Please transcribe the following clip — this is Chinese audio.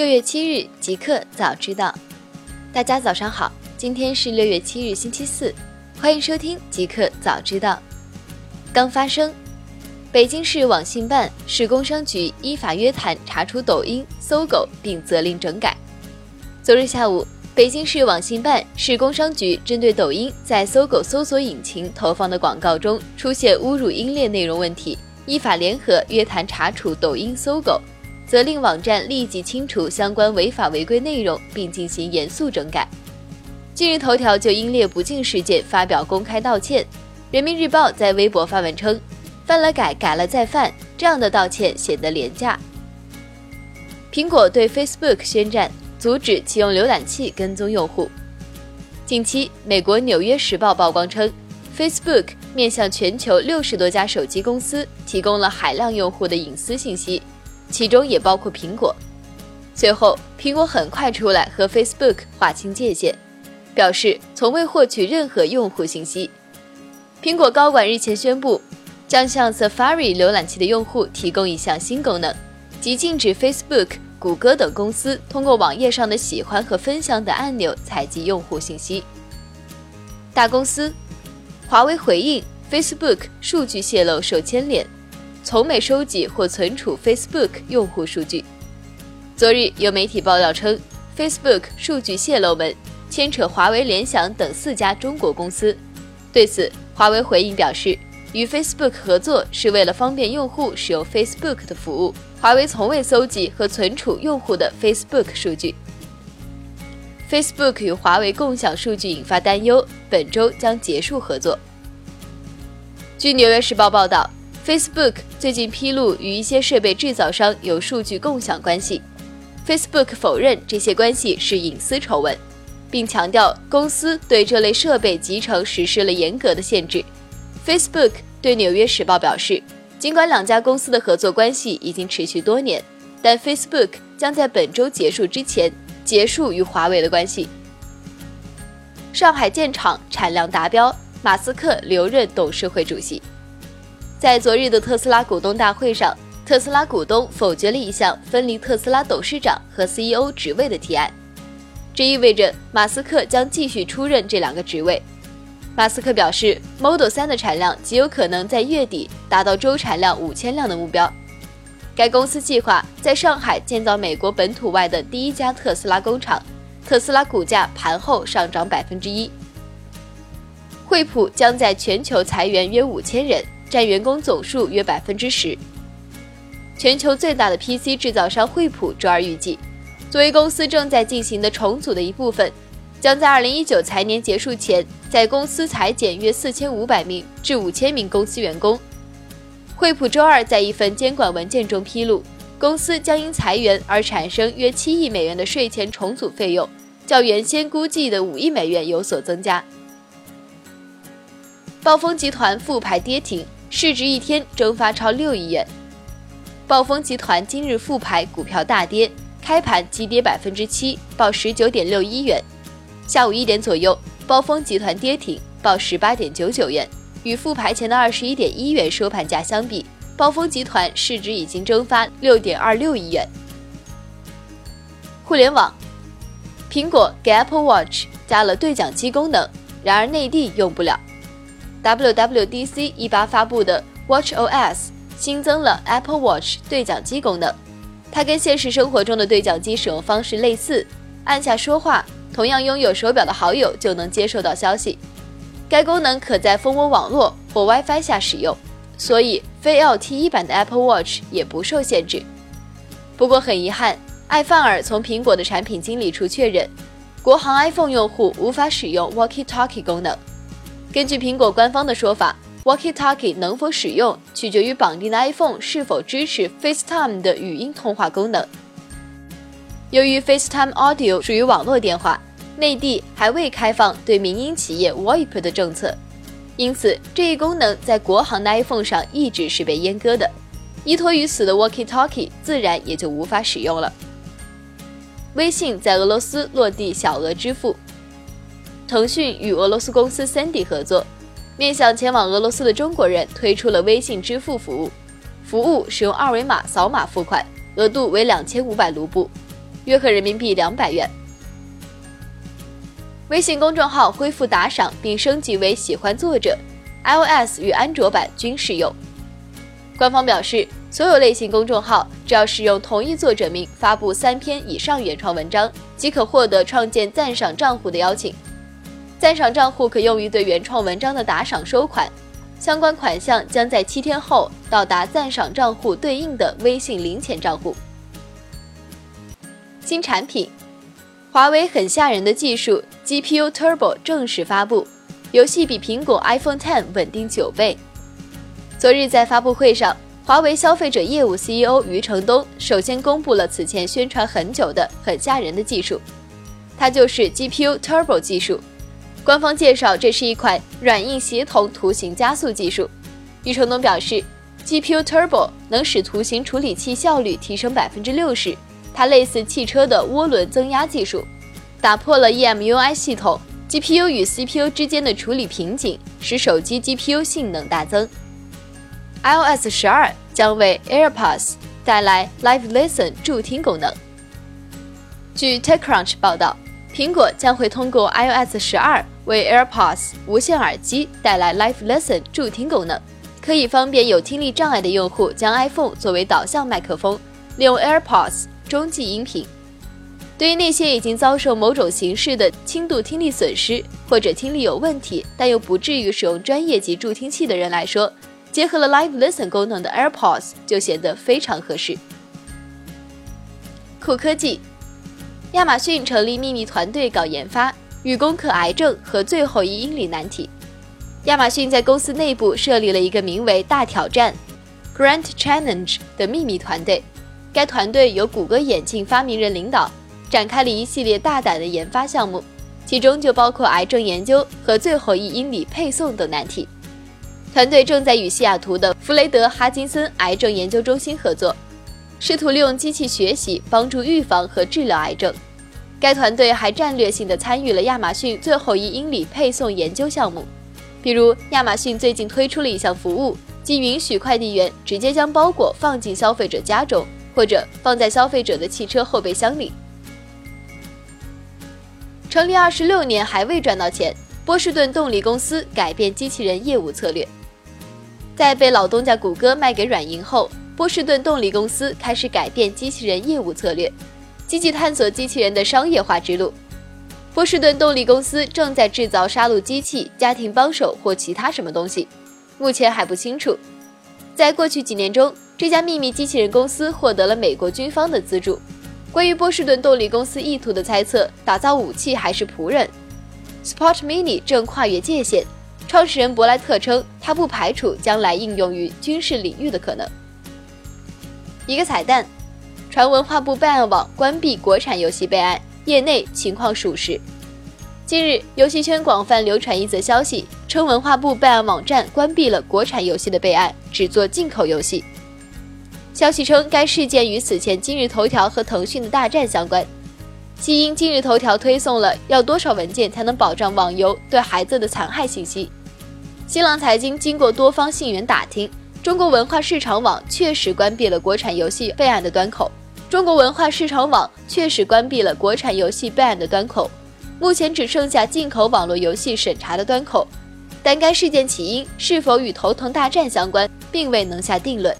六月七日，即刻早知道。大家早上好，今天是六月七日，星期四，欢迎收听即刻早知道。刚发生，北京市网信办、市工商局依法约谈查处抖音、搜狗，并责令整改。昨日下午，北京市网信办、市工商局针对抖音在搜狗搜索引擎投放的广告中出现侮辱英烈内容问题，依法联合约谈查处抖音、搜狗。责令网站立即清除相关违法违规内容，并进行严肃整改。今日头条就英烈不敬事件发表公开道歉。人民日报在微博发文称：“犯了改，改了再犯，这样的道歉显得廉价。”苹果对 Facebook 宣战，阻止其用浏览器跟踪用户。近期，美国《纽约时报》曝光称，Facebook 面向全球六十多家手机公司提供了海量用户的隐私信息。其中也包括苹果。随后，苹果很快出来和 Facebook 划清界限，表示从未获取任何用户信息。苹果高管日前宣布，将向 Safari 浏览器的用户提供一项新功能，即禁止 Facebook、谷歌等公司通过网页上的喜欢和分享等按钮采集用户信息。大公司，华为回应 Facebook 数据泄露受牵连。从没收集或存储 Facebook 用户数据。昨日有媒体爆料称，Facebook 数据泄露门牵扯华为、联想等四家中国公司。对此，华为回应表示，与 Facebook 合作是为了方便用户使用 Facebook 的服务。华为从未搜集和存储用户的 Facebook 数据。Facebook 与华为共享数据引发担忧，本周将结束合作。据《纽约时报》报道。Facebook 最近披露与一些设备制造商有数据共享关系，Facebook 否认这些关系是隐私丑闻，并强调公司对这类设备集成实施了严格的限制。Facebook 对《纽约时报》表示，尽管两家公司的合作关系已经持续多年，但 Facebook 将在本周结束之前结束与华为的关系。上海建厂产量达标，马斯克留任董事会主席。在昨日的特斯拉股东大会上，特斯拉股东否决了一项分离特斯拉董事长和 CEO 职位的提案，这意味着马斯克将继续出任这两个职位。马斯克表示，Model 3的产量极有可能在月底达到周产量五千辆的目标。该公司计划在上海建造美国本土外的第一家特斯拉工厂。特斯拉股价盘后上涨百分之一。惠普将在全球裁员约五千人。占员工总数约百分之十。全球最大的 PC 制造商惠普周二预计，作为公司正在进行的重组的一部分，将在二零一九财年结束前，在公司裁减约四千五百名至五千名公司员工。惠普周二在一份监管文件中披露，公司将因裁员而产生约七亿美元的税前重组费用，较原先估计的五亿美元有所增加。暴风集团复牌跌停。市值一天蒸发超六亿元，暴风集团今日复牌，股票大跌，开盘急跌百分之七，报十九点六一元。下午一点左右，暴风集团跌停，报十八点九九元，与复牌前的二十一点一元收盘价相比，暴风集团市值已经蒸发六点二六亿元。互联网，苹果给 Apple Watch 加了对讲机功能，然而内地用不了。WWDC 一八发布的 WatchOS 新增了 Apple Watch 对讲机功能，它跟现实生活中的对讲机使用方式类似，按下说话，同样拥有手表的好友就能接收到消息。该功能可在蜂窝网络或 WiFi 下使用，所以非 LTE 版的 Apple Watch 也不受限制。不过很遗憾，艾范尔从苹果的产品经理处确认，国行 iPhone 用户无法使用 Walkie Talkie 功能。根据苹果官方的说法，Walkie Talkie 能否使用取决于绑定的 iPhone 是否支持 FaceTime 的语音通话功能。由于 FaceTime Audio 属于网络电话，内地还未开放对民营企业 VoIP 的政策，因此这一功能在国行的 iPhone 上一直是被阉割的。依托于此的 Walkie Talkie 自然也就无法使用了。微信在俄罗斯落地小额支付。腾讯与俄罗斯公司 Sandy 合作，面向前往俄罗斯的中国人推出了微信支付服务。服务使用二维码扫码付款，额度为两千五百卢布。约合人民币两百元。微信公众号恢复打赏并升级为喜欢作者，iOS 与安卓版均适用。官方表示，所有类型公众号只要使用同一作者名发布三篇以上原创文章，即可获得创建赞赏账户的邀请。赞赏账户可用于对原创文章的打赏收款，相关款项将在七天后到达赞赏账户对应的微信零钱账户。新产品。华为很吓人的技术 GPU Turbo 正式发布，游戏比苹果 iPhone X 稳定九倍。昨日在发布会上，华为消费者业务 CEO 余承东首先公布了此前宣传很久的很吓人的技术，它就是 GPU Turbo 技术。官方介绍，这是一款软硬协同图形加速技术。余承东表示，GPU Turbo 能使图形处理器效率提升百分之六十。它类似汽车的涡轮增压技术，打破了 eMUI 系统 GPU 与 CPU 之间的处理瓶颈，使手机 GPU 性能大增。iOS 十二将为 AirPods 带来 Live Listen 助听功能。据 TechCrunch 报道，苹果将会通过 iOS 十二为 AirPods 无线耳机带来 Live Listen 助听功能，可以方便有听力障碍的用户将 iPhone 作为导向麦克风，利用 AirPods。中继音频，对于那些已经遭受某种形式的轻度听力损失或者听力有问题但又不至于使用专业级助听器的人来说，结合了 Live Listen 功能的 AirPods 就显得非常合适。酷科技，亚马逊成立秘密团队搞研发，欲攻克癌症和最后一英里难题。亚马逊在公司内部设立了一个名为“大挑战 ”（Grand Challenge） 的秘密团队。该团队由谷歌眼镜发明人领导，展开了一系列大胆的研发项目，其中就包括癌症研究和最后一英里配送等难题。团队正在与西雅图的弗雷德·哈金森癌症研究中心合作，试图利用机器学习帮助预防和治疗癌症。该团队还战略性的参与了亚马逊最后一英里配送研究项目，比如亚马逊最近推出了一项服务，即允许快递员直接将包裹放进消费者家中。或者放在消费者的汽车后备箱里。成立二十六年还未赚到钱，波士顿动力公司改变机器人业务策略。在被老东家谷歌卖给软银后，波士顿动力公司开始改变机器人业务策略，积极探索机器人的商业化之路。波士顿动力公司正在制造杀戮机器、家庭帮手或其他什么东西，目前还不清楚。在过去几年中。这家秘密机器人公司获得了美国军方的资助。关于波士顿动力公司意图的猜测，打造武器还是仆人？Sport Mini 正跨越界限。创始人伯莱特称，他不排除将来应用于军事领域的可能。一个彩蛋：传文化部备案网关闭国产游戏备案，业内情况属实。近日，游戏圈广泛流传一则消息，称文化部备案网站关闭了国产游戏的备案，只做进口游戏。消息称，该事件与此前今日头条和腾讯的大战相关，系因今日头条推送了要多少文件才能保障网游对孩子的残害信息。新浪财经经过多方信源打听，中国文化市场网确实关闭了国产游戏备案的端口。中国文化市场网确实关闭了国产游戏备案的端口，目前只剩下进口网络游戏审查的端口。但该事件起因是否与头疼大战相关，并未能下定论。